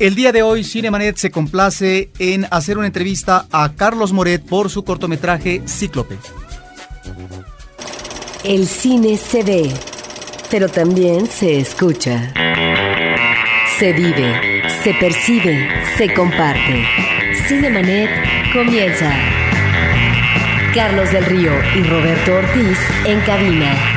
El día de hoy Cinemanet se complace en hacer una entrevista a Carlos Moret por su cortometraje Cíclope. El cine se ve, pero también se escucha. Se vive, se percibe, se comparte. Cinemanet comienza. Carlos del Río y Roberto Ortiz en cabina.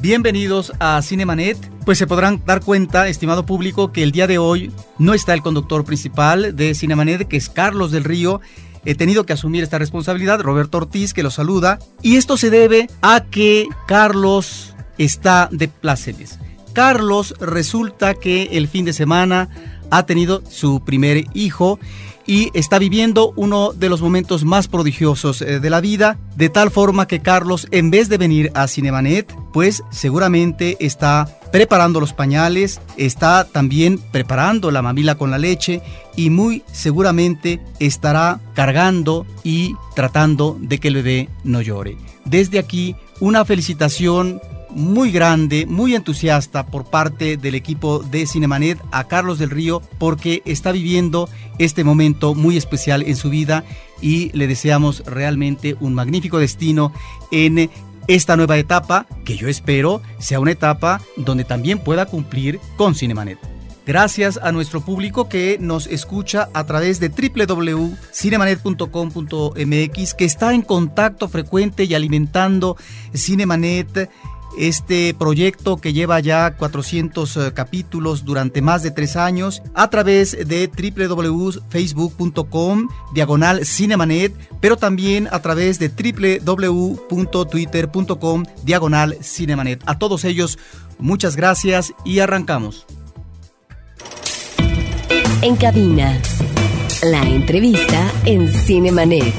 Bienvenidos a Cinemanet. Pues se podrán dar cuenta, estimado público, que el día de hoy no está el conductor principal de Cinemanet, que es Carlos del Río. He tenido que asumir esta responsabilidad, Roberto Ortiz, que lo saluda. Y esto se debe a que Carlos está de plácemes. Carlos resulta que el fin de semana ha tenido su primer hijo y está viviendo uno de los momentos más prodigiosos eh, de la vida, de tal forma que Carlos, en vez de venir a Cinemanet, pues seguramente está preparando los pañales, está también preparando la mamila con la leche y muy seguramente estará cargando y tratando de que el bebé no llore. Desde aquí, una felicitación muy grande, muy entusiasta por parte del equipo de Cinemanet a Carlos del Río porque está viviendo este momento muy especial en su vida y le deseamos realmente un magnífico destino en esta nueva etapa que yo espero sea una etapa donde también pueda cumplir con Cinemanet. Gracias a nuestro público que nos escucha a través de www.cinemanet.com.mx, que está en contacto frecuente y alimentando Cinemanet este proyecto que lleva ya 400 eh, capítulos durante más de tres años a través de www.facebook.com diagonal cinemanet, pero también a través de www.twitter.com diagonal cinemanet. A todos ellos, muchas gracias y arrancamos. En cabina, la entrevista en Cinemanet.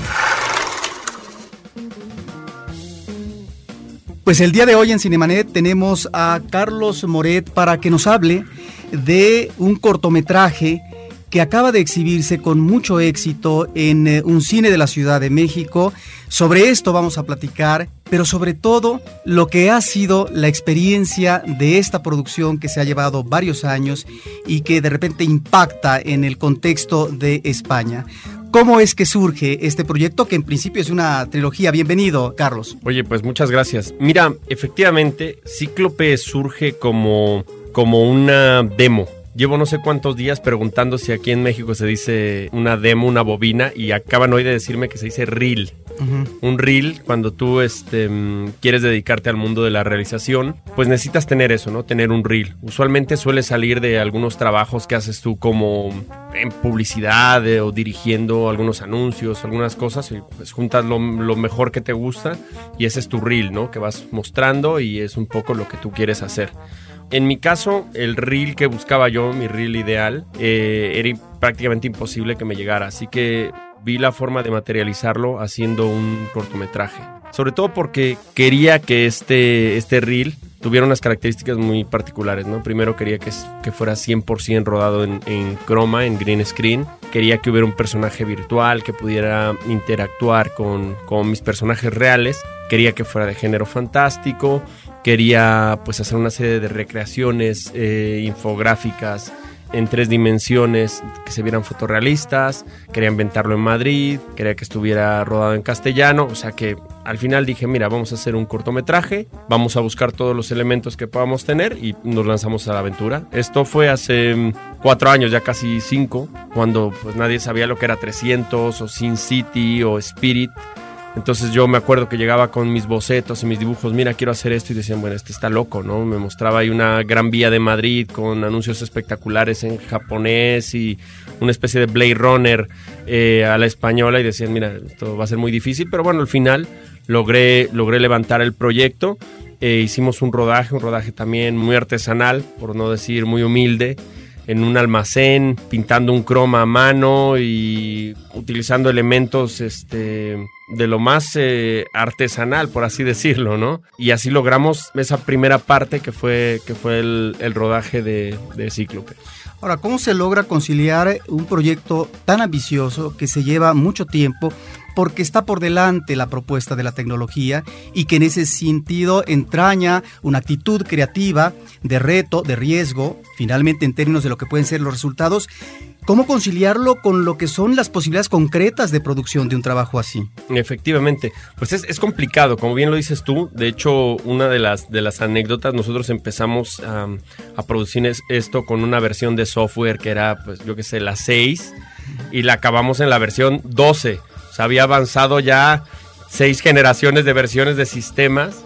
Pues el día de hoy en Cinemanet tenemos a Carlos Moret para que nos hable de un cortometraje que acaba de exhibirse con mucho éxito en eh, un cine de la Ciudad de México. Sobre esto vamos a platicar, pero sobre todo lo que ha sido la experiencia de esta producción que se ha llevado varios años y que de repente impacta en el contexto de España. ¿Cómo es que surge este proyecto que en principio es una trilogía? Bienvenido, Carlos. Oye, pues muchas gracias. Mira, efectivamente, Cíclope surge como, como una demo. Llevo no sé cuántos días preguntando si aquí en México se dice una demo, una bobina, y acaban hoy de decirme que se dice reel. Un reel, cuando tú este, mm, quieres dedicarte al mundo de la realización, pues necesitas tener eso, ¿no? Tener un reel. Usualmente suele salir de algunos trabajos que haces tú como en publicidad eh, o dirigiendo algunos anuncios, algunas cosas, y pues juntas lo, lo mejor que te gusta y ese es tu reel, ¿no? Que vas mostrando y es un poco lo que tú quieres hacer. En mi caso, el reel que buscaba yo, mi reel ideal, eh, era prácticamente imposible que me llegara. Así que vi la forma de materializarlo haciendo un cortometraje. Sobre todo porque quería que este, este reel tuviera unas características muy particulares, ¿no? Primero quería que, que fuera 100% rodado en, en croma, en green screen. Quería que hubiera un personaje virtual que pudiera interactuar con, con mis personajes reales. Quería que fuera de género fantástico. Quería pues hacer una serie de recreaciones eh, infográficas en tres dimensiones que se vieran fotorrealistas, quería inventarlo en Madrid, quería que estuviera rodado en castellano, o sea que al final dije, mira, vamos a hacer un cortometraje, vamos a buscar todos los elementos que podamos tener y nos lanzamos a la aventura. Esto fue hace mm, cuatro años, ya casi cinco, cuando pues nadie sabía lo que era 300 o Sin City o Spirit. Entonces yo me acuerdo que llegaba con mis bocetos y mis dibujos, mira, quiero hacer esto y decían, bueno, este está loco, ¿no? Me mostraba ahí una gran vía de Madrid con anuncios espectaculares en japonés y una especie de Blade Runner eh, a la española y decían, mira, esto va a ser muy difícil, pero bueno, al final logré, logré levantar el proyecto, eh, hicimos un rodaje, un rodaje también muy artesanal, por no decir muy humilde en un almacén, pintando un croma a mano y utilizando elementos este, de lo más eh, artesanal, por así decirlo, ¿no? Y así logramos esa primera parte que fue, que fue el, rodaje de, de Cíclope. Ahora, ¿cómo se logra conciliar un proyecto tan ambicioso que se lleva mucho tiempo porque está por delante la propuesta de la tecnología y que en ese sentido entraña una actitud creativa de reto, de riesgo, finalmente en términos de lo que pueden ser los resultados ¿Cómo conciliarlo con lo que son las posibilidades concretas de producción de un trabajo así? Efectivamente, pues es, complicado, como bien lo dices tú. De hecho, una de las, de las anécdotas, nosotros empezamos a producir esto con una versión de software que era, pues yo qué sé, la 6 y la acabamos en la versión 12. Sea, había avanzado ya seis generaciones de versiones de sistemas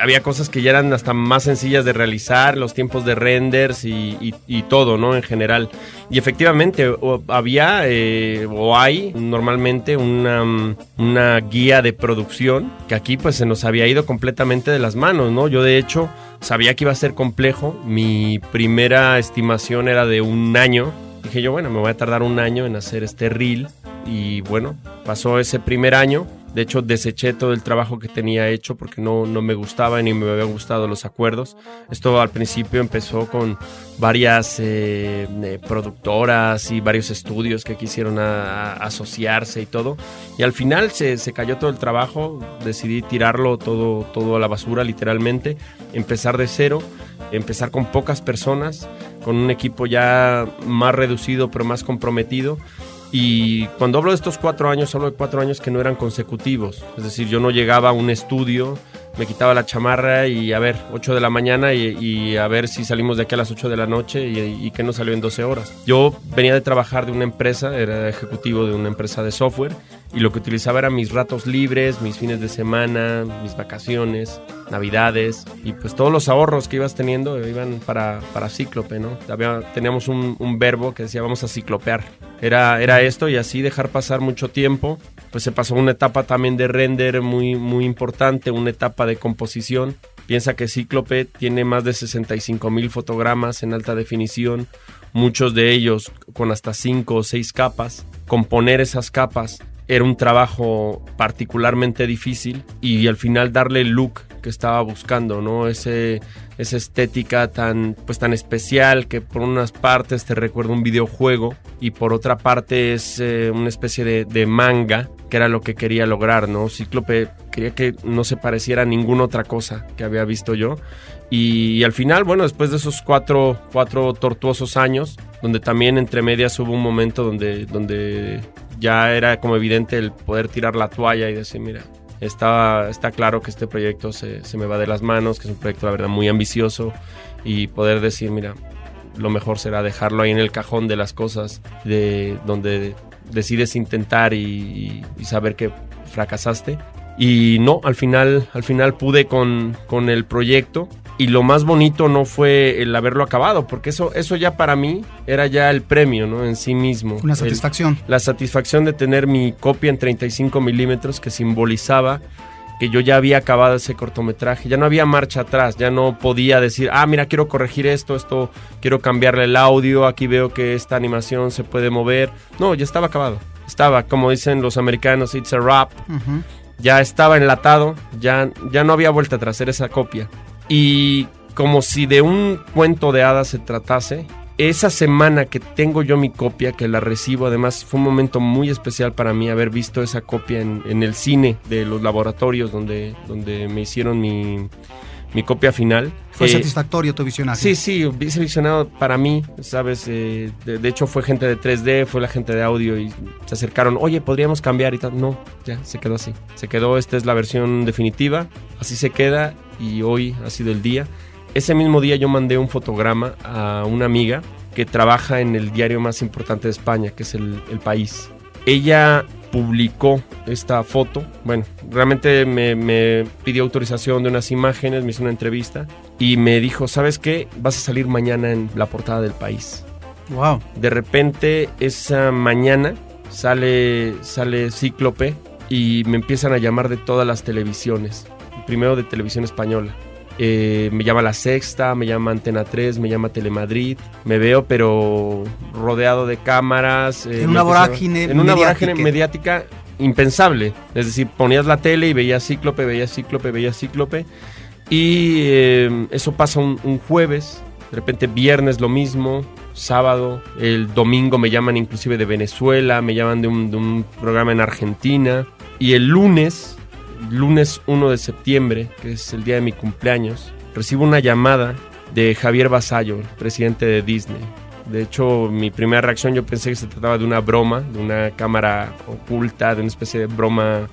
había cosas que ya eran hasta más sencillas de realizar, los tiempos de renders y, todo, ¿no? En general. Y efectivamente, había eh, o hay normalmente una, una guía de producción que aquí pues se nos había ido completamente de las manos, ¿no? Yo de hecho sabía que iba a ser complejo. Mi primera estimación era de un año. Dije yo, bueno, me voy a tardar un año en hacer este reel. Y bueno, pasó ese primer año de hecho, deseché todo el trabajo que tenía hecho porque no, no me gustaba ni me habían gustado los acuerdos. Esto al principio empezó con varias eh, eh, productoras y varios estudios que quisieron asociarse y todo. Y al final se, se, cayó todo el trabajo, decidí tirarlo todo, todo a la basura literalmente, empezar de cero, empezar con pocas personas, con un equipo ya más reducido pero más comprometido y cuando hablo de estos cuatro años, hablo de cuatro años que no eran consecutivos. Es decir, yo no llegaba a un estudio, me quitaba la chamarra y a ver, 8 de la mañana y, a ver si salimos de aquí a las 8 de la noche y, y que no salió en 12 horas. Yo venía de trabajar de una empresa, era ejecutivo de una empresa de software y lo que utilizaba eran mis ratos libres, mis fines de semana, mis vacaciones, navidades y pues todos los ahorros que ibas teniendo iban para, para Cíclope, ¿no? teníamos un, un, verbo que decía vamos a ciclopear. Era, era esto y así dejar pasar mucho tiempo. Pues se pasó una etapa también de render muy, muy importante, una etapa de composición. Piensa que Cíclope tiene más de 65 mil fotogramas en alta definición, muchos de ellos con hasta 5 o 6 capas. Componer esas capas era un trabajo particularmente difícil y al final darle el look que estaba buscando, ¿no? Ese, esa estética tan, pues, tan especial que por unas partes te recuerda un videojuego y por otra parte es eh, una especie de, manga, que era lo que quería lograr, ¿no? Cíclope quería que no se pareciera a ninguna otra cosa que había visto yo. Y, al final, bueno, después de esos cuatro, cuatro tortuosos años, donde también entre medias hubo un momento donde, donde ya era como evidente el poder tirar la toalla y decir, mira, está, está claro que este proyecto se, se me va de las manos, que es un proyecto, la verdad, muy ambicioso y poder decir, mira, lo mejor será dejarlo ahí en el cajón de las cosas, de donde decides intentar y, y saber que fracasaste. Y no, al final, al final pude con, con el proyecto y lo más bonito no fue el haberlo acabado, porque eso, eso ya para mí era ya el premio, ¿no? En sí mismo. Una satisfacción. la satisfacción de tener mi copia en 35 milímetros que simbolizaba que yo ya había acabado ese cortometraje, ya no había marcha atrás, ya no podía decir, ah, mira, quiero corregir esto, esto, quiero cambiarle el audio, aquí veo que esta animación se puede mover. No, ya estaba acabado. Estaba, como dicen los americanos, it's a wrap. Ya estaba enlatado, ya, ya no había vuelta atrás, era esa copia. Y como si de un cuento de hadas se tratase, esa semana que tengo yo mi copia, que la recibo, además fue un momento muy especial para mí haber visto esa copia en, el cine de los laboratorios donde, donde me hicieron mi, copia final. Fue eh, satisfactorio tu visionaje. Sí, sí, ese visionado para mí, ¿sabes? Eh, de, hecho fue gente de 3D, fue la gente de audio y se acercaron, oye, podríamos cambiar y tal. No, ya, se quedó así. Se quedó, esta es la versión definitiva, así se queda y hoy ha sido el día. Ese mismo día yo mandé un fotograma a una amiga que trabaja en el diario más importante de España, que es el, País. Ella publicó esta foto. Bueno, realmente me, pidió autorización de unas imágenes, me hizo una entrevista y me dijo, ¿sabes qué? Vas a salir mañana en la portada del país. Wow. De repente, esa mañana sale, sale Cíclope y me empiezan a llamar de todas las televisiones primero de televisión española. Eh, me llama La Sexta, me llama Antena 3, me llama Telemadrid. Me veo, pero rodeado de cámaras. Eh, en una vorágine En una vorágine mediática impensable. Es decir, ponías la tele y veías Cíclope, veías Cíclope, veías Cíclope. Y eh, eso pasa un, jueves, de repente viernes lo mismo, sábado, el domingo me llaman inclusive de Venezuela, me llaman de un, de un programa en Argentina Y el lunes, lunes 1 de septiembre, que es el día de mi cumpleaños, recibo una llamada de Javier Basallo, presidente de Disney. De hecho, mi primera reacción yo pensé que se trataba de una broma, de una cámara oculta, de una especie de broma,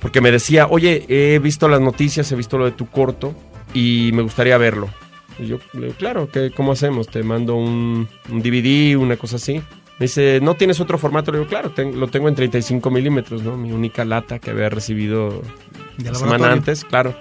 porque me decía, oye, he visto las noticias, he visto lo de tu corto y me gustaría verlo. Y yo claro, ¿qué, ¿cómo hacemos? Te mando un DVD, una cosa así. Me dice, ¿no tienes otro formato? Le digo, claro, lo tengo en 35 milímetros, ¿no? Mi única lata que había recibido la semana antes, claro.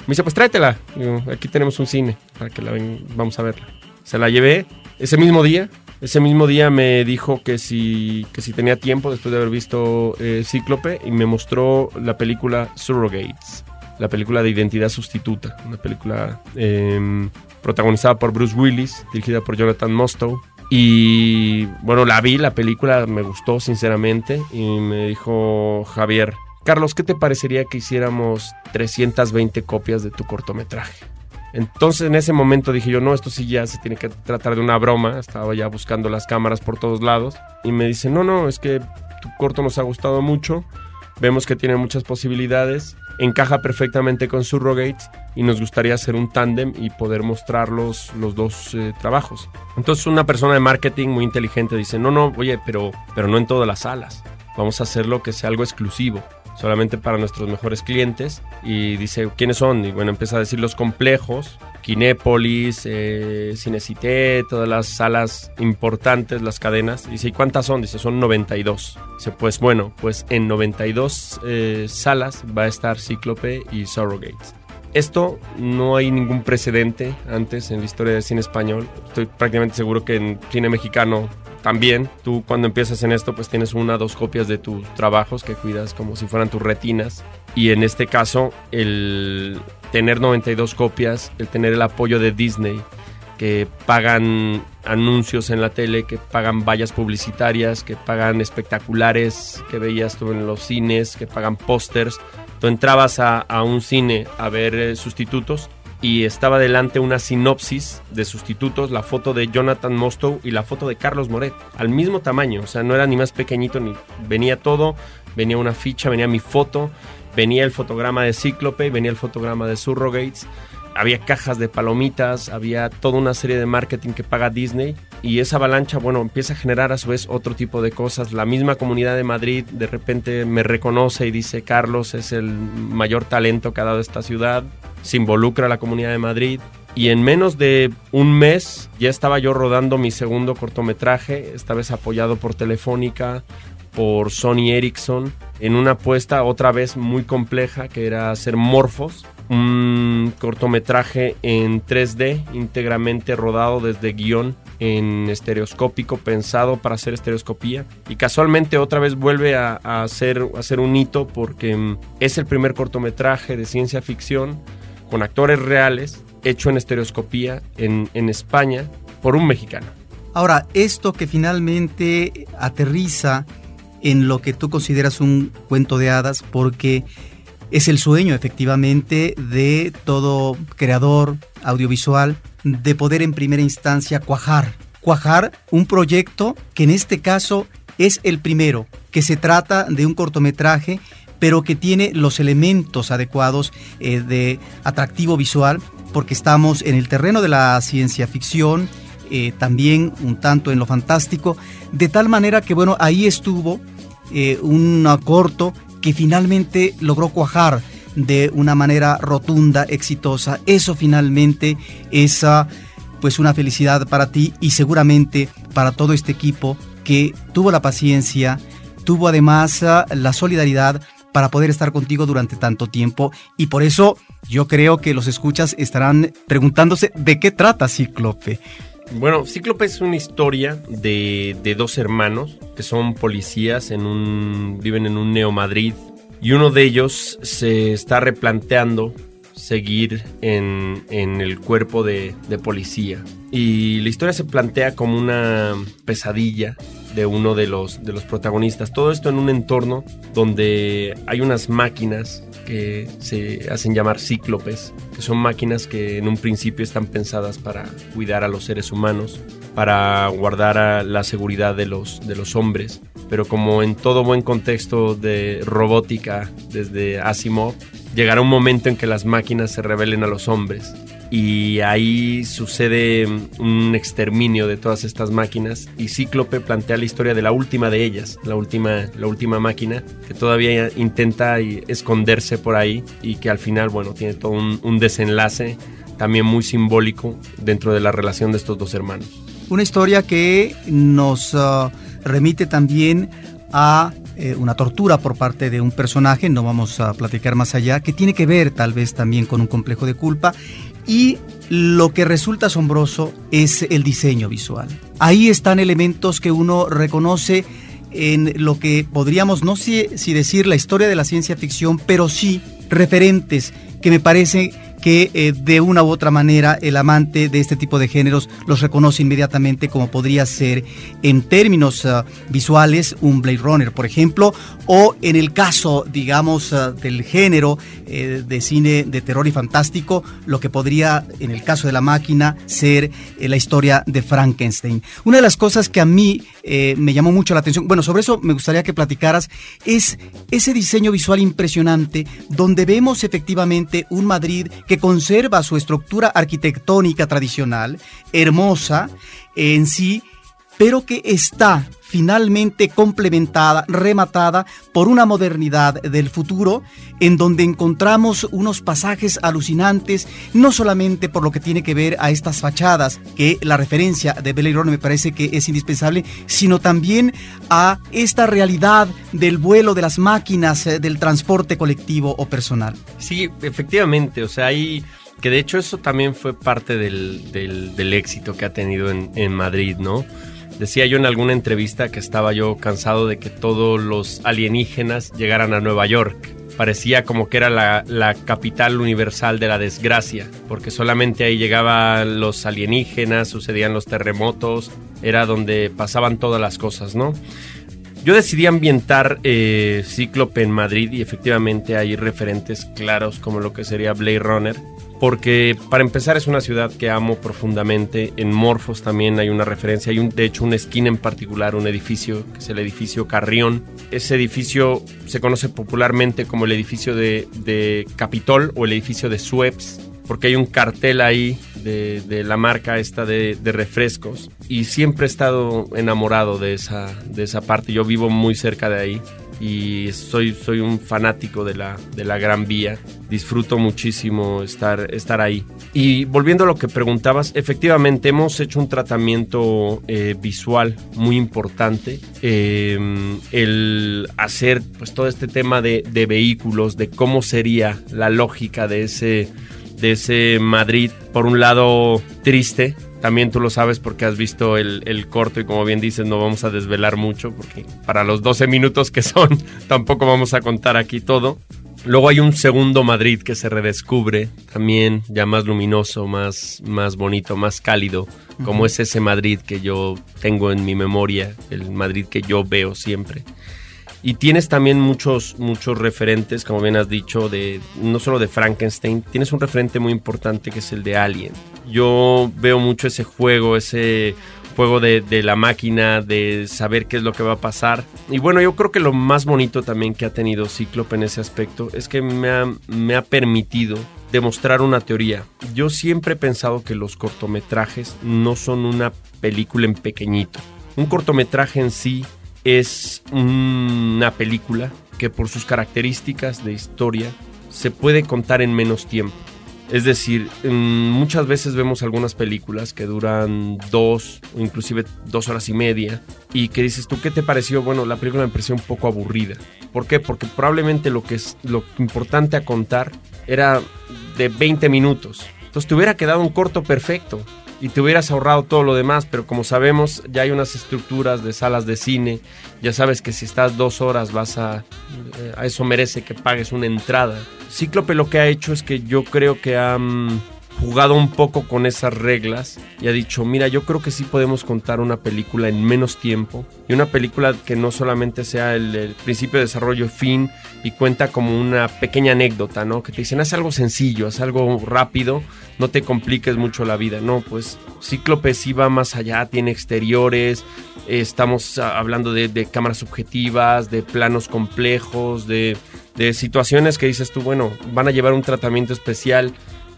Me dice, pues tráetela. Digo, aquí tenemos un cine para que la ven, vamos a verla. Se la llevé ese mismo día. Ese mismo día me dijo que si, que si tenía tiempo después de haber visto eh, Cíclope y me mostró la película Surrogates, la película de identidad sustituta, una película eh, protagonizada por Bruce Willis, dirigida por Jonathan Mostow. Y bueno, la vi, la película me gustó sinceramente y me dijo Javier, Carlos, ¿qué te parecería que hiciéramos 320 copias de tu cortometraje? Entonces en ese momento dije yo, no, esto sí ya se tiene que tratar de una broma, estaba ya buscando las cámaras por todos lados y me dice, no, no, es que tu corto nos ha gustado mucho, vemos que tiene muchas posibilidades encaja perfectamente con Surrogates y nos gustaría hacer un tándem y poder mostrar los, dos eh, trabajos. Entonces una persona de marketing muy inteligente dice, no, no, oye, pero, pero no en todas las salas, vamos a hacerlo que sea algo exclusivo solamente para nuestros mejores clientes y dice quiénes son y bueno empieza a decir los complejos Kinépolis, eh, Cinecité, todas las salas importantes, las cadenas. Dice, ¿y cuántas son? Dice, son 92. Dice, pues bueno, pues en 92 eh, salas va a estar Cíclope y Surrogates. Esto no hay ningún precedente antes en la historia del cine español. Estoy prácticamente seguro que en cine mexicano también. Tú cuando empiezas en esto pues tienes una o dos copias de tus trabajos que cuidas como si fueran tus retinas. Y en este caso el tener 92 copias, el tener el apoyo de Disney, que pagan anuncios en la tele, que pagan vallas publicitarias, que pagan espectaculares que veías tú en los cines, que pagan pósters. Tú entrabas a, un cine a ver eh, sustitutos y estaba delante una sinopsis de sustitutos, la foto de Jonathan Mostow y la foto de Carlos Moret, al mismo tamaño, o sea, no era ni más pequeñito, ni venía todo, venía una ficha, venía mi foto, venía el fotograma de Cíclope, venía el fotograma de Surrogates, había cajas de palomitas, había toda una serie de marketing que paga Disney y esa avalancha, bueno, empieza a generar a su vez otro tipo de cosas. La misma comunidad de Madrid de repente me reconoce y dice, Carlos es el mayor talento que ha dado esta ciudad, se involucra a la comunidad de Madrid. Y en menos de un mes ya estaba yo rodando mi segundo cortometraje, esta vez apoyado por Telefónica, por Sony Ericsson, en una apuesta otra vez muy compleja que era hacer Morphos, un cortometraje en 3D íntegramente rodado desde guion en estereoscópico pensado para hacer estereoscopía y casualmente otra vez vuelve a, hacer, a un hito porque mm, es el primer cortometraje de ciencia ficción con actores reales hecho en estereoscopía en, en España por un mexicano. Ahora, esto que finalmente aterriza en lo que tú consideras un cuento de hadas porque es el sueño efectivamente de todo creador audiovisual de poder en primera instancia cuajar, cuajar un proyecto que en este caso es el primero, que se trata de un cortometraje pero que tiene los elementos adecuados eh, de atractivo visual porque estamos en el terreno de la ciencia ficción, eh, también un tanto en lo fantástico, de tal manera que bueno, ahí estuvo eh, un corto que finalmente logró cuajar de una manera rotunda, exitosa. Eso finalmente es ah, pues una felicidad para ti y seguramente para todo este equipo que tuvo la paciencia, tuvo además ah, la solidaridad para poder estar contigo durante tanto tiempo y por eso yo creo que los escuchas estarán preguntándose de qué trata Cíclope. Bueno, Cíclope es una historia de, de, dos hermanos que son policías, en un, viven en un Neo Madrid y uno de ellos se está replanteando seguir en, en el cuerpo de, de, policía. Y la historia se plantea como una pesadilla de uno de los, de los protagonistas. Todo esto en un entorno donde hay unas máquinas que se hacen llamar cíclopes, que son máquinas que en un principio están pensadas para cuidar a los seres humanos, para guardar la seguridad de los, de los hombres. Pero como en todo buen contexto de robótica desde Asimov, llegará un momento en que las máquinas se rebelen a los hombres y ahí sucede un exterminio de todas estas máquinas y Cíclope plantea la historia de la última de ellas, la última, la última máquina que todavía intenta esconderse por ahí y que al final, bueno, tiene todo un, desenlace también muy simbólico dentro de la relación de estos dos hermanos. Una historia que nos uh, remite también a eh, una tortura por parte de un personaje, no vamos a platicar más allá, que tiene que ver tal vez también con un complejo de culpa y lo que resulta asombroso es el diseño visual. Ahí están elementos que uno reconoce en lo que podríamos, no sé si decir la historia de la ciencia ficción, pero sí referentes que me parece que eh, de una u otra manera el amante de este tipo de géneros los reconoce inmediatamente como podría ser en términos ah, visuales un Blade Runner, por ejemplo, o en el caso, digamos, ah, del género eh, de cine de terror y fantástico, lo que podría, en el caso de la máquina, ser eh, la historia de Frankenstein. Una de las cosas que a mí me llamó mucho la atención, bueno, sobre eso me gustaría que platicaras, es ese diseño visual impresionante donde vemos efectivamente un Madrid que conserva su estructura arquitectónica tradicional, hermosa en sí, pero que está finalmente complementada, rematada por una modernidad del futuro en donde encontramos unos pasajes alucinantes, no solamente por lo que tiene que ver a estas fachadas, que la referencia de Runner me parece que es indispensable, sino también a esta realidad del vuelo de las máquinas, eh, del transporte colectivo o personal. Sí, efectivamente, o sea, hay... Que de hecho eso también fue parte del, éxito que ha tenido en, en Madrid, ¿no? Decía yo en alguna entrevista que estaba yo cansado de que todos los alienígenas llegaran a Nueva York. Parecía como que era la, capital universal de la desgracia, porque solamente ahí llegaban los alienígenas, sucedían los terremotos, era donde pasaban todas las cosas, ¿no? Yo decidí ambientar eh, Cíclope en Madrid y efectivamente hay referentes claros como lo que sería Blade Runner, porque para empezar es una ciudad que amo profundamente. En Morfos también hay una referencia, hay un, de hecho una esquina en particular, un edificio que es el edificio Carrión. Ese edificio se conoce popularmente como el edificio de, Capitol o el edificio de Suez, porque hay un cartel ahí de, la marca esta de, de, refrescos y siempre he estado enamorado de esa, de esa parte. Yo vivo muy cerca de ahí y soy, soy un fanático de la, de la Gran Vía. Disfruto muchísimo estar, estar ahí. Y volviendo a lo que preguntabas, efectivamente hemos hecho un tratamiento eh, visual muy importante. Em, el hacer pues, todo este tema de, de vehículos, de cómo sería la lógica de ese, de ese Madrid, por un lado triste, también tú lo sabes porque has visto el, corto y como bien dices no vamos a desvelar mucho porque para los 12 minutos que son tampoco vamos a contar aquí todo. Luego hay un segundo Madrid que se redescubre también ya más luminoso, más, más bonito, más cálido, como es ese Madrid que yo tengo en mi memoria, el Madrid que yo veo siempre. Y tienes también muchos, muchos referentes, como bien has dicho, de no solo de Frankenstein, tienes un referente muy importante que es el de Alien. Yo veo mucho ese juego, ese juego de, la máquina, de saber qué es lo que va a pasar. Y bueno, yo creo que lo más bonito también que ha tenido Cíclope en ese aspecto es que me ha, me ha permitido demostrar una teoría. Yo siempre he pensado que los cortometrajes no son una película en pequeñito. Un cortometraje en sí es una película que por sus características de historia se puede contar en menos tiempo. Es decir, muchas veces vemos algunas películas que duran dos o inclusive dos horas y media y que dices tú, ¿qué te pareció? Bueno, la película me pareció un poco aburrida. ¿Por qué? Porque probablemente lo que es lo importante a contar era de 20 minutos. Entonces te hubiera quedado un corto perfecto y te hubieras ahorrado todo lo demás, pero como sabemos ya hay unas estructuras de salas de cine, ya sabes que si estás dos horas vas a... Eh, a eso merece que pagues una entrada. Cíclope lo que ha hecho es que yo creo que ha, jugado un poco con esas reglas y ha dicho, mira, yo creo que sí podemos contar una película en menos tiempo y una película que no solamente sea el, principio de desarrollo fin y cuenta como una pequeña anécdota, ¿no? Que te dicen, haz algo sencillo, haz algo rápido, no te compliques mucho la vida. No, pues Cíclope sí va más allá, tiene exteriores, estamos hablando de, cámaras subjetivas, de planos complejos, de de situaciones que dices tú, bueno, van a llevar un tratamiento especial.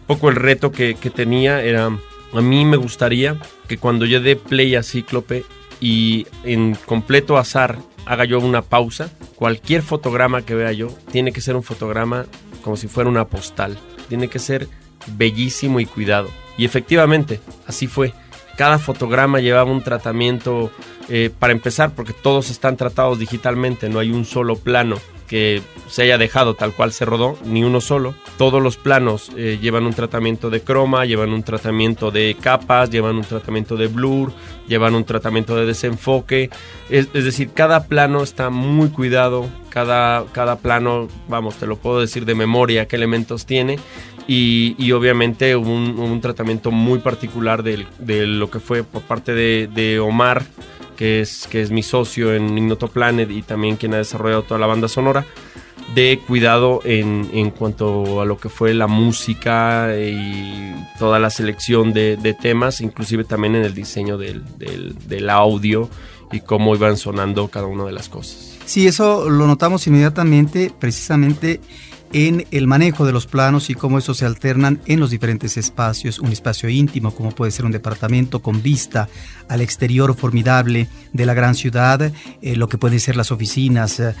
Poco el reto que, tenía era, a mí me gustaría que cuando yo dé play a Cíclope y en completo azar haga yo una pausa, cualquier fotograma que vea yo tiene que ser un fotograma como si fuera una postal. Tiene que ser bellísimo y cuidado. Y efectivamente, así fue. Cada fotograma llevaba un tratamiento, eh, para empezar, porque todos están tratados digitalmente, no hay un solo plano se haya dejado tal cual se rodó, ni uno solo. Todos los planos eh, llevan un tratamiento de croma, llevan un tratamiento de capas, llevan un tratamiento de blur, llevan un tratamiento de desenfoque. Es, decir, cada plano está muy cuidado, cada, cada plano, vamos, te lo puedo decir de memoria qué elementos tiene. Y, obviamente un, tratamiento muy particular de, lo que fue por parte de Omar que es, que es mi socio en Ignoto Planet y también quien ha desarrollado toda la banda sonora, de cuidado en, en cuanto a lo que fue la música y toda la selección de, de temas, inclusive también en el diseño del, del, del audio y cómo iban sonando cada una de las cosas. Sí, eso lo notamos inmediatamente, precisamente en el manejo de los planos y cómo estos se alternan en los diferentes espacios. Un espacio íntimo, como puede ser un departamento con vista al exterior formidable de la gran ciudad, eh, lo que pueden ser las oficinas eh,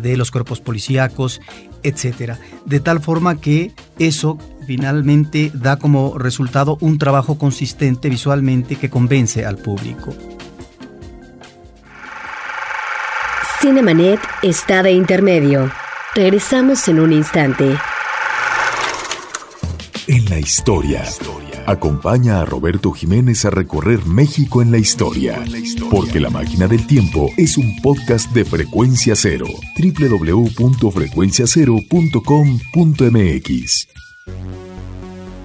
de los cuerpos policíacos, etc. De tal forma que eso finalmente da como resultado un trabajo consistente visualmente que convence al público. Cinemanet está de intermedio. Regresamos en un instante. En la historia. Acompaña a Roberto Jiménez a recorrer México en la historia. Porque La Máquina del Tiempo es un podcast de frecuencia cero. www.frecuenciacero.com.mx.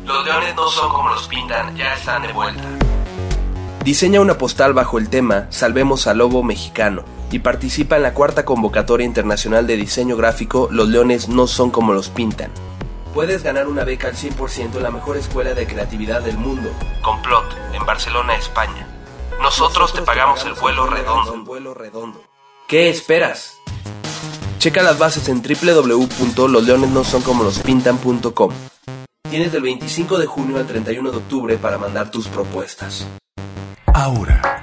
Los leones no son como los pintan, ya están de vuelta. Diseña una postal bajo el tema Salvemos al Lobo Mexicano y participa en la cuarta convocatoria internacional de diseño gráfico Los leones no son como los pintan. Puedes ganar una beca al 100% en la mejor escuela de creatividad del mundo, Complot, en Barcelona, España. Nosotros, te, pagamos el vuelo redondo. vuelo redondo. ¿Qué esperas? Checa las bases en www.losleonesnosoncomolospintan.com. Tienes del 25 de junio al 31 de octubre para mandar tus propuestas. Ahora,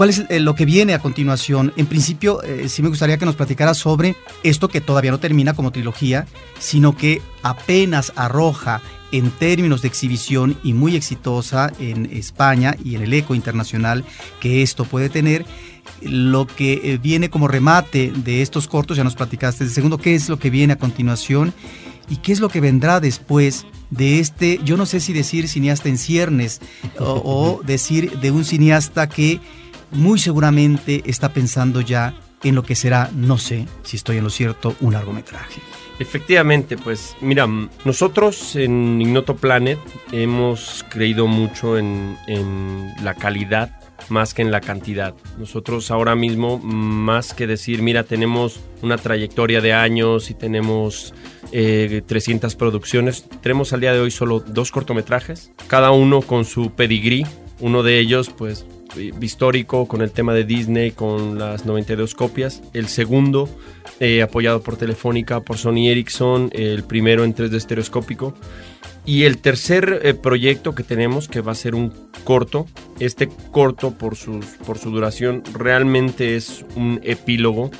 ¿Cuál es eh, lo que viene a continuación? En principio, eh, sí me gustaría que nos platicara sobre esto que todavía no termina como trilogía, sino que apenas arroja en términos de exhibición y muy exitosa en España y en el eco internacional que esto puede tener. Lo que eh, viene como remate de estos cortos, ya nos platicaste. El segundo, ¿qué es lo que viene a continuación? ¿Y qué es lo que vendrá después de este, yo no sé si decir cineasta en ciernes o decir de un cineasta que muy seguramente está pensando ya en lo que será, no sé si estoy en lo cierto, un largometraje. Efectivamente, pues mira, nosotros en Ignoto Planet hemos creído mucho en, la calidad más que en la cantidad. Nosotros ahora mismo, más que decir, mira, tenemos una trayectoria de años y tenemos 300 eh, producciones, tenemos al día de hoy solo dos cortometrajes, cada uno con su pedigrí. Uno de ellos, pues, histórico con el tema de Disney, con las 92 copias. El segundo, eh, apoyado por Telefónica, por Sony Ericsson, el primero en 3D estereoscópico. Y el tercer eh, proyecto que tenemos, que va a ser un corto, este corto por, sus, por su duración realmente es un epílogo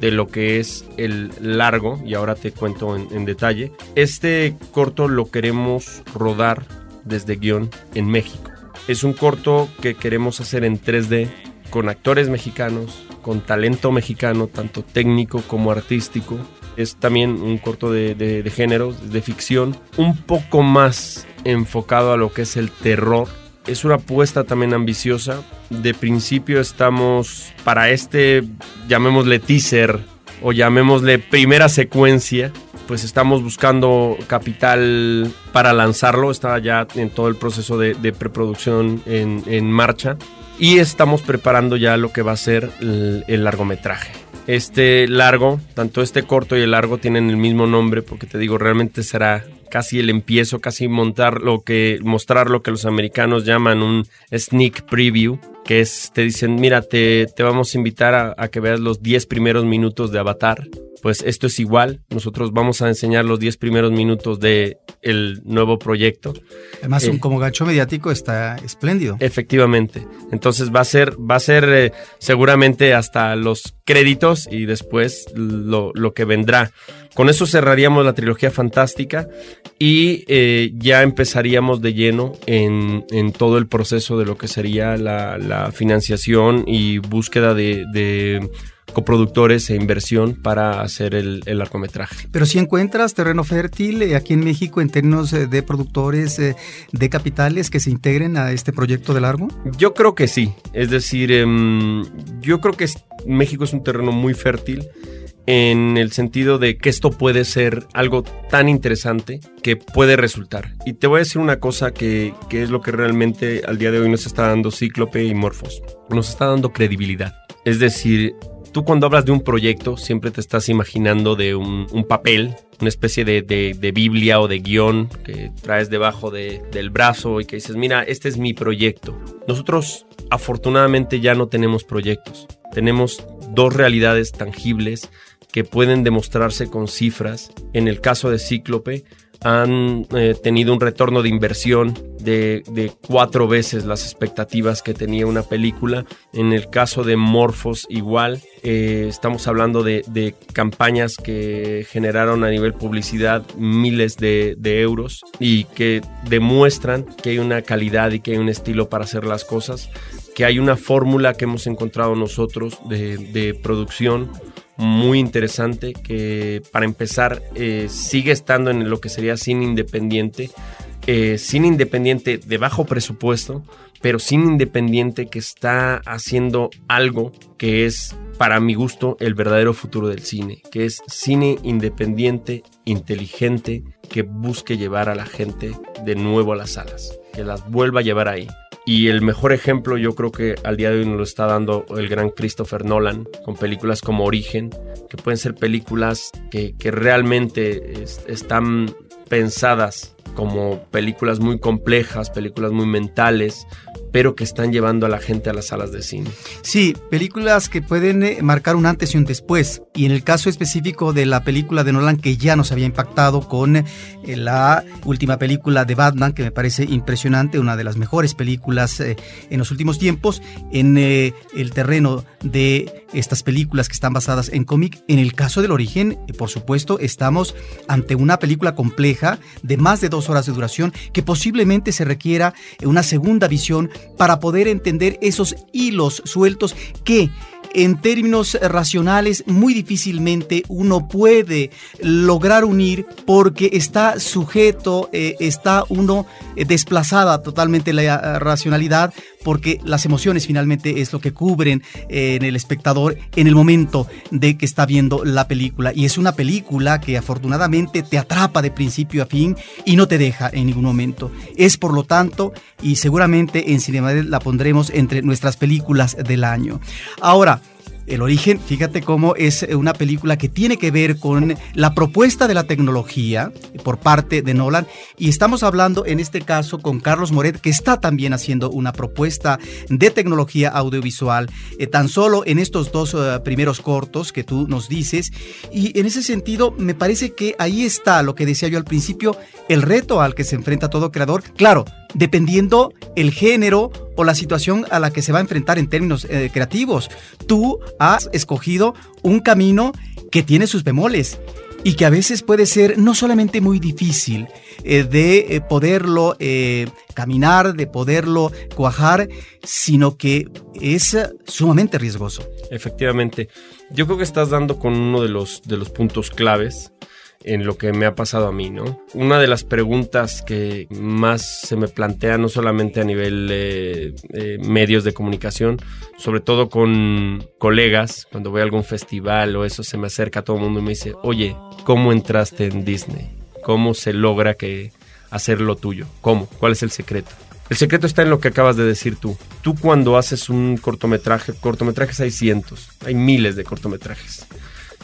de lo que es el largo, y ahora te cuento en, en detalle. Este corto lo queremos rodar desde guion en México. Es un corto que queremos hacer en 3D con actores mexicanos, con talento mexicano, tanto técnico como artístico. Es también un corto de, de, de género, de ficción, un poco más enfocado a lo que es el terror. Es una apuesta también ambiciosa. De principio estamos para este, llamémosle teaser o llamémosle primera secuencia, pues estamos buscando capital para lanzarlo. Está ya en todo el proceso de, preproducción en, marcha. Y estamos preparando ya lo que va a ser el, largometraje. Este largo, tanto este corto y el largo tienen el mismo nombre, porque te digo, realmente será casi el empiezo, casi montar lo que, mostrar lo que los americanos llaman un sneak preview, que es, te dicen, mira, te, te vamos a invitar a, a que veas los 10 primeros minutos de Avatar pues esto es igual. Nosotros vamos a enseñar los 10 primeros minutos de el nuevo proyecto. Además, eh, como gacho mediático está espléndido. Efectivamente. Entonces va a ser, va a ser eh, seguramente hasta los créditos y después lo, lo, que vendrá. Con eso cerraríamos la trilogía fantástica y eh, ya empezaríamos de lleno en, en, todo el proceso de lo que sería la, la financiación y búsqueda de, de coproductores e inversión para hacer el, el, largometraje. Pero si encuentras terreno fértil eh, aquí en México en términos eh, de productores de capitales que se integren a este proyecto de largo? Yo creo que sí. Es decir, eh, yo creo que México es un terreno muy fértil en el sentido de que esto puede ser algo tan interesante que puede resultar. Y te voy a decir una cosa que, que es lo que realmente al día de hoy nos está dando Cíclope y Morfos. Nos está dando credibilidad. Es decir, tú cuando hablas de un proyecto siempre te estás imaginando de un, un papel, una especie de, de, de, Biblia o de guion que traes debajo de, del brazo y que dices, mira, este es mi proyecto. Nosotros afortunadamente ya no tenemos proyectos, tenemos dos realidades tangibles que pueden demostrarse con cifras. En el caso de Cíclope, han eh, tenido un retorno de inversión de, de, cuatro veces las expectativas que tenía una película. En el caso de Morphos igual, eh, estamos hablando de, de, campañas que generaron a nivel publicidad miles de, de, euros y que demuestran que hay una calidad y que hay un estilo para hacer las cosas, que hay una fórmula que hemos encontrado nosotros de, producción muy interesante que para empezar eh, sigue estando en lo que sería cine independiente, eh, cine independiente de bajo presupuesto, pero cine independiente que está haciendo algo que es para mi gusto el verdadero futuro del cine, que es cine independiente, inteligente, que busque llevar a la gente de nuevo a las salas, que las vuelva a llevar ahí. Y el mejor ejemplo yo creo que al día de hoy nos lo está dando el gran Christopher Nolan con películas como Origen, que pueden ser películas que, realmente es, están pensadas como películas muy complejas, películas muy mentales, pero que están llevando a la gente a las salas de cine. Sí, películas que pueden eh, marcar un antes y un después. Y en el caso específico de la película de Nolan que ya nos había impactado con eh, la última película de Batman, que me parece impresionante, una de las mejores películas eh, en los últimos tiempos, en el terreno de estas películas que están basadas en cómic. En el caso del origen, por supuesto, estamos ante una película compleja de más de dos horas de duración que posiblemente se requiera una segunda visión para poder entender esos hilos sueltos que en términos racionales muy difícilmente uno puede lograr unir porque está sujeto, eh, está uno eh, desplazada totalmente la racionalidad porque las emociones finalmente es lo que cubren eh, en el espectador en el momento de que está viendo la película. Y es una película que afortunadamente te atrapa de principio a fin y no te deja en ningún momento. Es por lo tanto, y seguramente en Cinema la pondremos entre nuestras películas del año. Ahora, el origen, fíjate cómo es una película que tiene que ver con la propuesta de la tecnología por parte de Nolan. Y estamos hablando en este caso con Carlos Moret que está también haciendo una propuesta de tecnología audiovisual eh, tan solo en estos dos uh, primeros cortos que tú nos dices. Y en ese sentido me parece que ahí está lo que decía yo al principio, el reto al que se enfrenta todo creador, claro, dependiendo el género o la situación a la que se va a enfrentar en términos eh, creativos. Tú has escogido un camino que tiene sus bemoles y que a veces puede ser no solamente muy difícil eh, de eh, poderlo caminar, de poderlo cuajar, sino que es sumamente riesgoso. Efectivamente, yo creo que estás dando con uno de los, de los puntos claves en lo que me ha pasado a mí, ¿no? Una de las preguntas que más se me plantea, no solamente a nivel eh, medios de comunicación, sobre todo con colegas, cuando voy a algún festival o eso, se me acerca todo el mundo y me dice, oye, ¿cómo entraste en Disney? ¿Cómo se logra que hacer lo tuyo? ¿Cómo? ¿Cuál es el secreto? El secreto está en lo que acabas de decir tú. Tú cuando haces un cortometraje, cortometrajes hay cientos, hay miles de cortometrajes.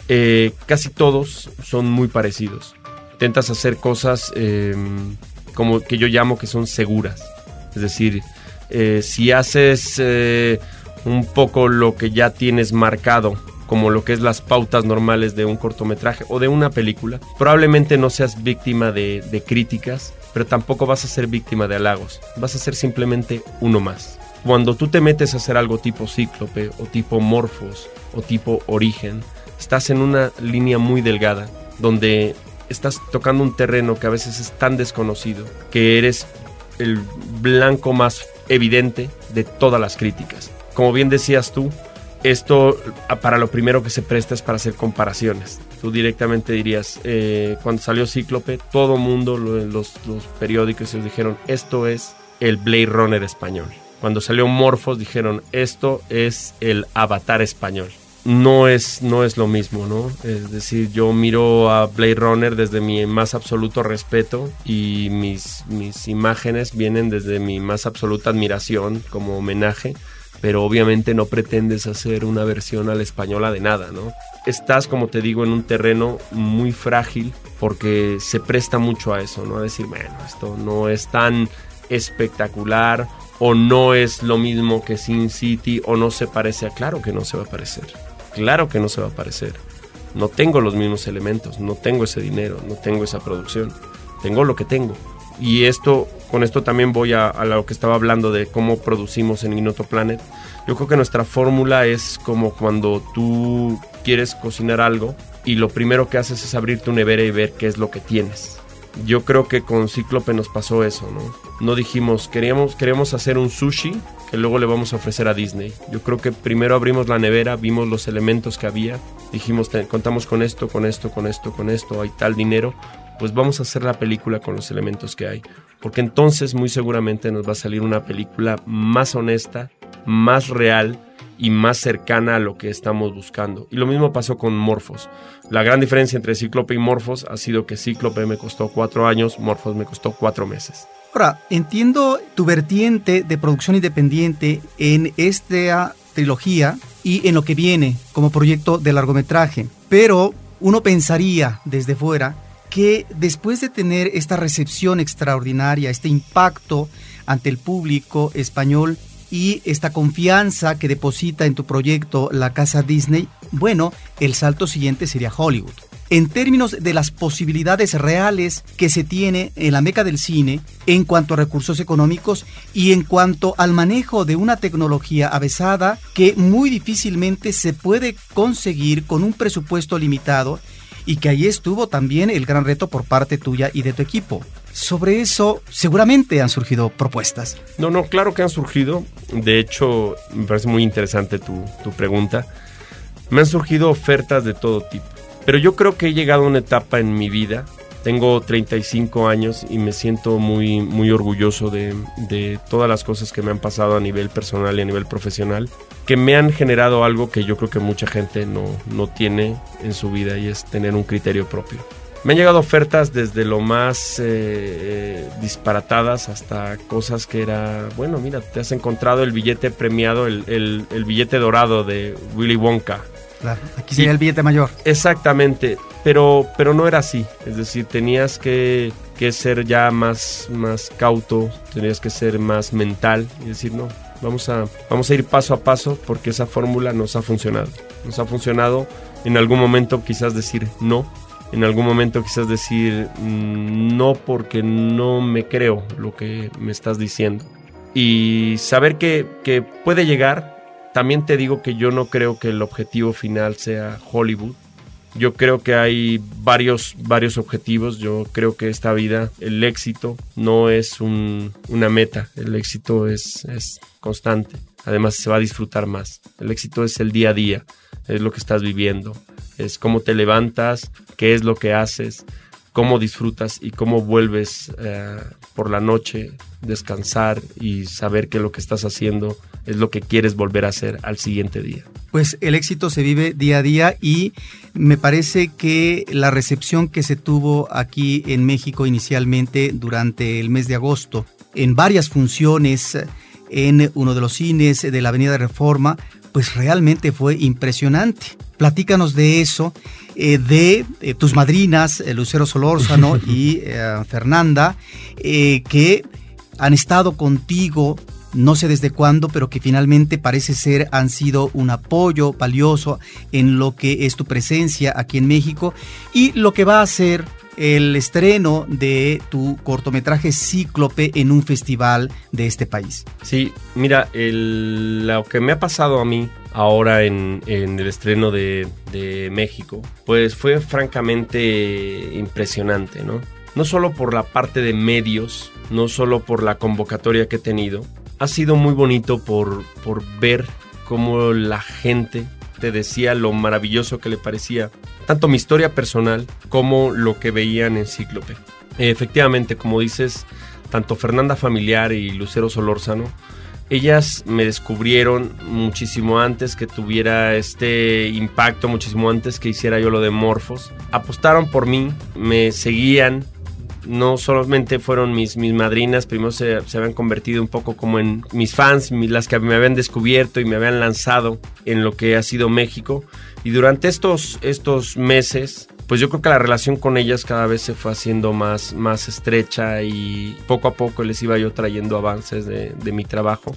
Eh, casi todos son muy parecidos. Intentas hacer cosas em, como que yo llamo que son seguras. Es decir, eh, si haces eh, un poco lo que ya tienes marcado, como lo que es las pautas normales de un cortometraje o de una película, probablemente no seas víctima de, de críticas, pero tampoco vas a ser víctima de halagos. Vas a ser simplemente uno más. Cuando tú te metes a hacer algo tipo cíclope o tipo morfos o tipo origen, estás en una línea muy delgada donde estás tocando un terreno que a veces es tan desconocido que eres el blanco más evidente de todas las críticas. Como bien decías tú, esto para lo primero que se presta es para hacer comparaciones. Tú directamente dirías, eh, cuando salió Cíclope, todo mundo, los, los periódicos se dijeron, esto es el Blade Runner español. Cuando salió Morphos dijeron, esto es el Avatar español no es, no es lo mismo, ¿no? Es decir, yo miro a Blade Runner desde mi más absoluto respeto y mis, mis imágenes vienen desde mi más absoluta admiración como homenaje, pero obviamente no pretendes hacer una versión a la española de nada, ¿no? Estás, como te digo, en un terreno muy frágil porque se presta mucho a eso, ¿no? A decir, bueno, esto no es tan espectacular o no es lo mismo que Sin City o no se parece a claro que no se va a parecer. Claro que no se va a parecer. No tengo los mismos elementos, no tengo ese dinero, no tengo esa producción. Tengo lo que tengo. Y esto, con esto también voy a, lo que estaba hablando de cómo producimos en Inoto Planet. Yo creo que nuestra fórmula es como cuando tú quieres cocinar algo y lo primero que haces es abrir tu nevera y ver qué es lo que tienes. Yo creo que con Cíclope nos pasó eso, ¿no? No dijimos, queríamos, queremos hacer un sushi que luego le vamos a ofrecer a Disney. Yo creo que primero abrimos la nevera, vimos los elementos que había, dijimos, contamos con esto, con esto, con esto, con esto, hay tal dinero, pues vamos a hacer la película con los elementos que hay. Porque entonces muy seguramente nos va a salir una película más honesta, más real y más cercana a lo que estamos buscando. Y lo mismo pasó con Morphos. La gran diferencia entre Cíclope y Morphos ha sido que Cíclope me costó cuatro años, Morphos me costó cuatro meses. Ahora, entiendo tu vertiente de producción independiente en esta trilogía y en lo que viene como proyecto de largometraje, pero uno pensaría desde fuera que después de tener esta recepción extraordinaria, este impacto ante el público español y esta confianza que deposita en tu proyecto la casa Disney, bueno, el salto siguiente sería Hollywood en términos de las posibilidades reales que se tiene en la meca del cine en cuanto a recursos económicos y en cuanto al manejo de una tecnología avesada que muy difícilmente se puede conseguir con un presupuesto limitado y que ahí estuvo también el gran reto por parte tuya y de tu equipo. Sobre eso seguramente han surgido propuestas. No, no, claro que han surgido. De hecho, me parece muy interesante tu, tu pregunta. Me han surgido ofertas de todo tipo pero yo creo que he llegado a una etapa en mi vida. Tengo 35 años y me siento muy, muy orgulloso de, de todas las cosas que me han pasado a nivel personal y a nivel profesional, que me han generado algo que yo creo que mucha gente no, no tiene en su vida y es tener un criterio propio. Me han llegado ofertas desde lo más eh, eh, disparatadas hasta cosas que era, bueno, mira, te has encontrado el billete premiado, el, el, el billete dorado de Willy Wonka aquí sería el billete mayor. Exactamente, pero, pero no era así. Es decir, tenías que, ser ya más, más cauto, tenías que ser más mental y decir, no, vamos a, vamos a ir paso a paso porque esa fórmula nos ha funcionado. Nos ha funcionado en algún momento quizás decir no, en algún momento quizás decir mm, no porque no me creo lo que me estás diciendo. Y saber que, que puede llegar, también te digo que yo no creo que el objetivo final sea Hollywood. Yo creo que hay varios, varios objetivos. Yo creo que esta vida, el éxito no es una meta, el éxito es, es constante. Además se va a disfrutar más. El éxito es el día a día, es lo que estás viviendo, es cómo te levantas, qué es lo que haces, cómo disfrutas y cómo vuelves eh, por la noche, descansar y saber que lo que estás haciendo es lo que quieres volver a hacer al siguiente día. Pues el éxito se vive día a día y me parece que la recepción que se tuvo aquí en México inicialmente durante el mes de agosto, en varias funciones en uno de los cines de la Avenida Reforma, pues realmente fue impresionante. Platícanos de eso, eh, de eh, tus madrinas, eh, Lucero Solórzano y Fernanda, que han estado contigo no sé desde cuándo, pero que finalmente parece ser han sido un apoyo valioso en lo que es tu presencia aquí en México y lo que va a ser el estreno de tu cortometraje Cíclope en un festival de este país. Sí, mira, lo que me ha pasado a mí ahora en, el estreno de, de, México, pues fue francamente impresionante, ¿no? No solo por la parte de medios, no solo por la convocatoria que he tenido, ha sido muy bonito por, por ver cómo la gente te decía lo maravilloso que le parecía tanto mi historia personal como lo que veían en Cíclope. Efectivamente, como dices, tanto Fernanda Familiar y Lucero Solórzano, ellas me descubrieron muchísimo antes que tuviera este impacto, muchísimo antes que hiciera yo lo de Morfos. Apostaron por mí, me seguían, no solamente fueron mis, mis madrinas, primero se, se, habían convertido un poco como en mis fans, las que me habían descubierto y me habían lanzado en lo que ha sido México. Y durante estos, estos meses, pues yo creo que la relación con ellas cada vez se fue haciendo más, más estrecha y poco a poco les iba yo trayendo avances de, de mi trabajo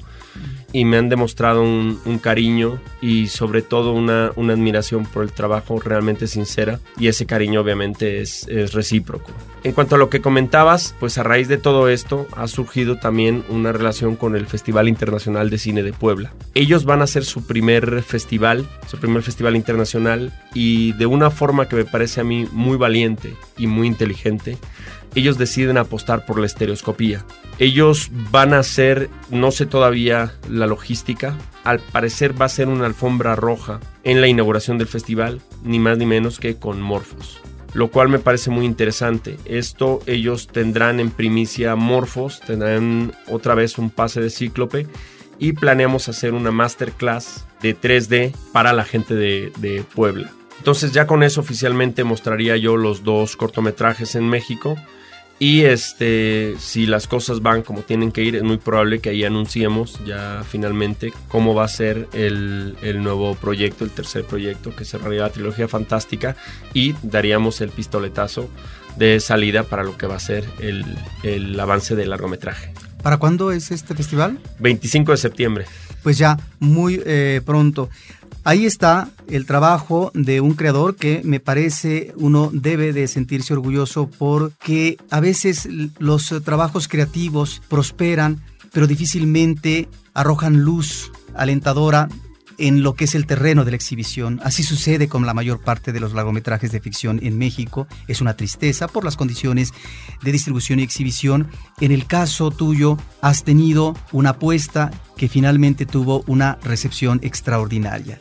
y me han demostrado un, cariño y sobre todo una, una, admiración por el trabajo realmente sincera y ese cariño obviamente es, es, recíproco. En cuanto a lo que comentabas, pues a raíz de todo esto ha surgido también una relación con el Festival Internacional de Cine de Puebla. Ellos van a hacer su primer festival, su primer festival internacional y de una forma que me parece mí muy valiente y muy inteligente, ellos deciden apostar por la estereoscopía. Ellos van a hacer, no sé todavía la logística, al parecer va a ser una alfombra roja en la inauguración del festival, ni más ni menos que con Morfos. Lo cual me parece muy interesante. Esto ellos tendrán en primicia Morfos, tendrán otra vez un pase de cíclope y planeamos hacer una masterclass de 3D para la gente de Puebla. Entonces ya con eso oficialmente mostraría yo los dos cortometrajes en México y este, si las cosas van como tienen que ir, es muy probable que ahí anunciemos ya finalmente cómo va a ser el, nuevo proyecto, el tercer proyecto que cerraría la trilogía fantástica y daríamos el pistoletazo de salida para lo que va a ser el, avance del largometraje. ¿Para cuándo es este festival? 25 de septiembre. Pues ya, muy eh, pronto. Ahí está el trabajo de un creador que me parece uno debe de sentirse orgulloso porque a veces los trabajos creativos prosperan, pero difícilmente arrojan luz alentadora en lo que es el terreno de la exhibición. Así sucede con la mayor parte de los largometrajes de ficción en México. Es una tristeza por las condiciones de distribución y exhibición. En el caso tuyo, has tenido una apuesta que finalmente tuvo una recepción extraordinaria.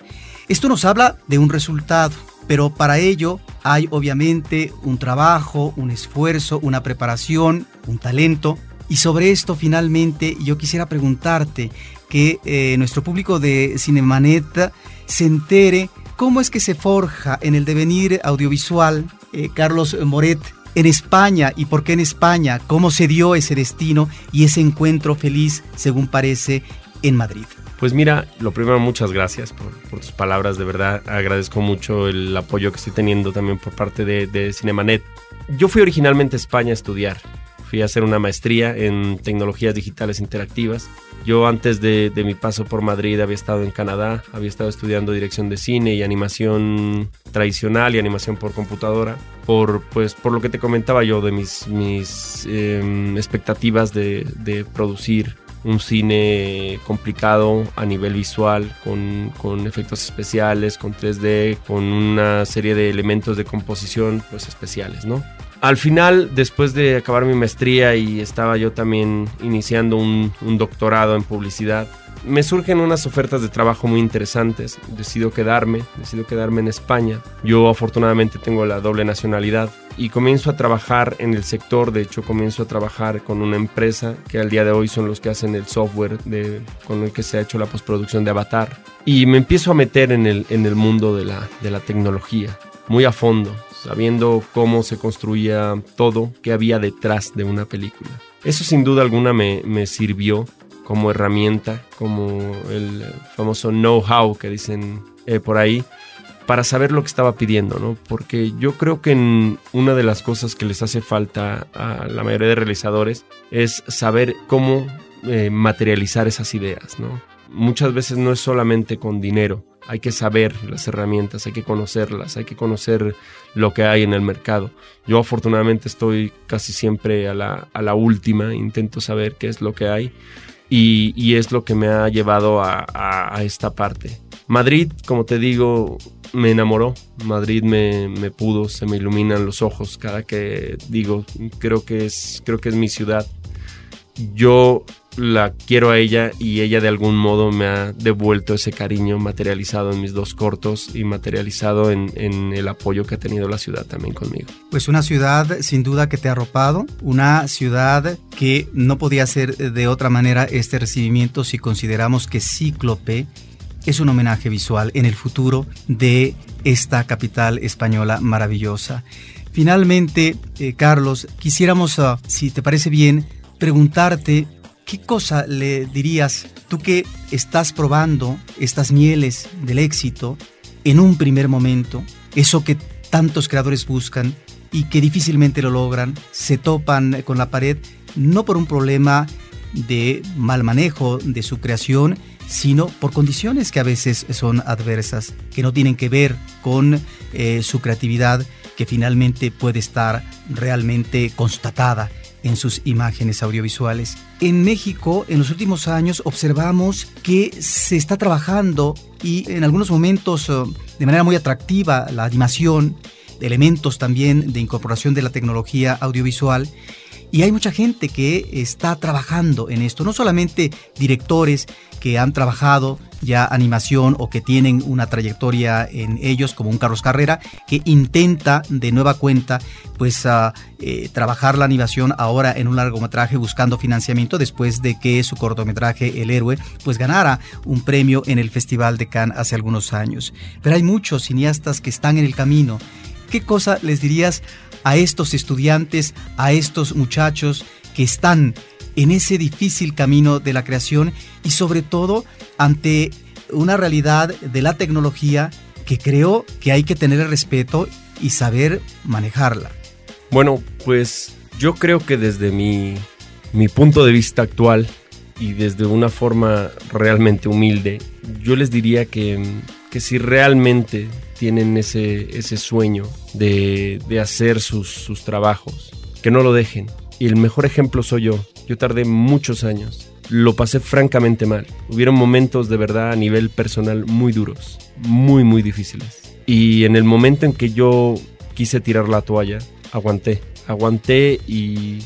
Esto nos habla de un resultado, pero para ello hay obviamente un trabajo, un esfuerzo, una preparación, un talento. Y sobre esto finalmente yo quisiera preguntarte, que eh, nuestro público de Cinemanet se entere cómo es que se forja en el devenir audiovisual eh, Carlos Moret en España y por qué en España, cómo se dio ese destino y ese encuentro feliz, según parece, en Madrid. Pues mira, lo primero, muchas gracias por, tus palabras, de verdad agradezco mucho el apoyo que estoy teniendo también por parte de, de Cinemanet. Yo fui originalmente a España a estudiar, fui a hacer una maestría en tecnologías digitales interactivas yo antes de, mi paso por Madrid había estado en Canadá, había estado estudiando dirección de cine y animación tradicional y animación por computadora, por, pues, por lo que te comentaba yo de mis, mis em, expectativas de, producir un cine complicado a nivel visual, con, con, efectos especiales, con 3D, con una serie de elementos de composición pues especiales, ¿no? Al final, después de acabar mi maestría y estaba yo también iniciando un, doctorado en publicidad, me surgen unas ofertas de trabajo muy interesantes. Decido quedarme, decido quedarme en España. Yo afortunadamente tengo la doble nacionalidad y comienzo a trabajar en el sector. De hecho, comienzo a trabajar con una empresa que al día de hoy son los que hacen el software con el que se ha hecho la postproducción de Avatar. Y me empiezo a meter en el, en el mundo de la, de la tecnología, muy a fondo, sabiendo cómo se construía todo que había detrás de una película. Eso sin duda alguna me, me sirvió como herramienta, como el famoso know-how que dicen eh, por ahí, para saber lo que estaba pidiendo, ¿no? Porque yo creo que en una de las cosas que les hace falta a la mayoría de realizadores es saber cómo eh, materializar esas ideas, ¿no? Muchas veces no es solamente con dinero, hay que saber las herramientas, hay que conocerlas, hay que conocer lo que hay en el mercado. Yo afortunadamente estoy casi siempre a la, a la última, intento saber qué es lo que hay y, es lo que me ha llevado a, esta parte. Madrid, como te digo, me enamoró. Madrid me, me, pudo, se me iluminan los ojos cada que digo, creo que es, creo que es mi ciudad. Yo la quiero a ella y ella de algún modo me ha devuelto ese cariño materializado en mis dos cortos y materializado en, el apoyo que ha tenido la ciudad también conmigo. Pues una ciudad sin duda que te ha arropado, una ciudad que no podía ser de otra manera este recibimiento si consideramos que Cíclope es un homenaje visual en el futuro de esta capital española maravillosa. Finalmente, eh, Carlos, quisiéramos, ah, si te parece bien, preguntarte ¿qué cosa le dirías tú que estás probando estas mieles del éxito en un primer momento, eso que tantos creadores buscan y que difícilmente lo logran, se topan con la pared, no por un problema de mal manejo de su creación, sino por condiciones que a veces son adversas, que no tienen que ver con eh, su creatividad, que finalmente puede estar realmente constatada en sus imágenes audiovisuales. En México, en los últimos años, observamos que se está trabajando y en algunos momentos eh, de manera muy atractiva la animación, elementos también de incorporación de la tecnología audiovisual. Y hay mucha gente que está trabajando en esto, no solamente directores que han trabajado ya animación o que tienen una trayectoria en ellos, como un Carlos Carrera, que intenta de nueva cuenta pues eh, trabajar la animación ahora en un largometraje buscando financiamiento después de que su cortometraje El Héroe pues ganara un premio en el Festival de Cannes hace algunos años. Pero hay muchos cineastas que están en el camino. ¿Qué cosa les dirías a estos estudiantes, a estos muchachos que están en ese difícil camino de la creación y sobre todo ante una realidad de la tecnología que creo que hay que tener el respeto y saber manejarla. Bueno, pues yo creo que desde mi, mi punto de vista actual y desde una forma realmente humilde, yo les diría que, que si realmente tienen ese, ese sueño de, de hacer sus, sus trabajos, que no lo dejen. Y el mejor ejemplo soy yo. Yo tardé muchos años lo pasé francamente mal. Hubieron momentos de verdad a nivel personal muy duros, muy, muy difíciles. Y en el momento en que yo quise tirar la toalla, aguanté. Aguanté y,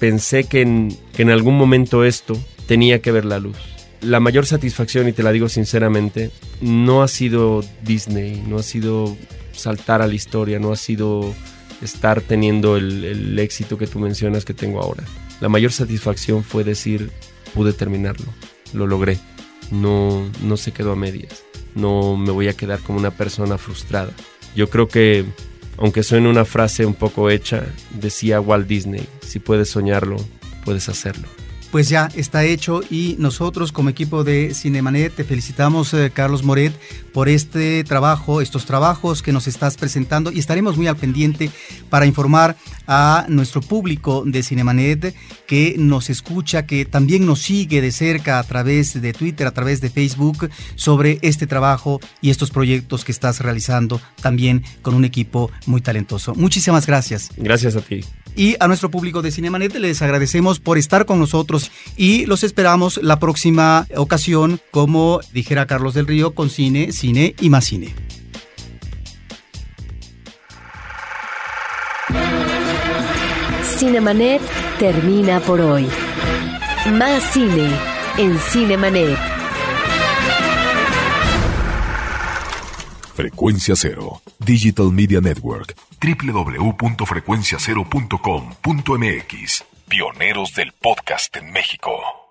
pensé que en, que en algún momento esto tenía que ver la luz. La mayor satisfacción, y te la digo sinceramente, no ha sido Disney, no ha sido saltar a la historia, no ha sido estar teniendo el, éxito que tú mencionas que tengo ahora. La mayor satisfacción fue decir, pude terminarlo, lo logré, no, no se quedó a medias, no me voy a quedar como una persona frustrada. Yo creo que, aunque suene una frase un poco hecha, decía Walt Disney, si puedes soñarlo, puedes hacerlo pues ya está hecho y nosotros como equipo de Cinemanet te felicitamos eh, Carlos Moret por este trabajo, estos trabajos que nos estás presentando y estaremos muy al pendiente para informar a nuestro público de Cinemanet que nos escucha, que también nos sigue de cerca a través de Twitter, a través de Facebook sobre este trabajo y estos proyectos que estás realizando también con un equipo muy talentoso. Muchísimas gracias. Gracias a ti. Y a nuestro público de Cinemanet les agradecemos por estar con nosotros y los esperamos la próxima ocasión, como dijera Carlos del Río, con cine, cine y más cine. Cinemanet termina por hoy. Más cine en Cinemanet. Frecuencia Cero, Digital Media Network, www.frecuenciacero.com.mx. Pioneros del podcast en México.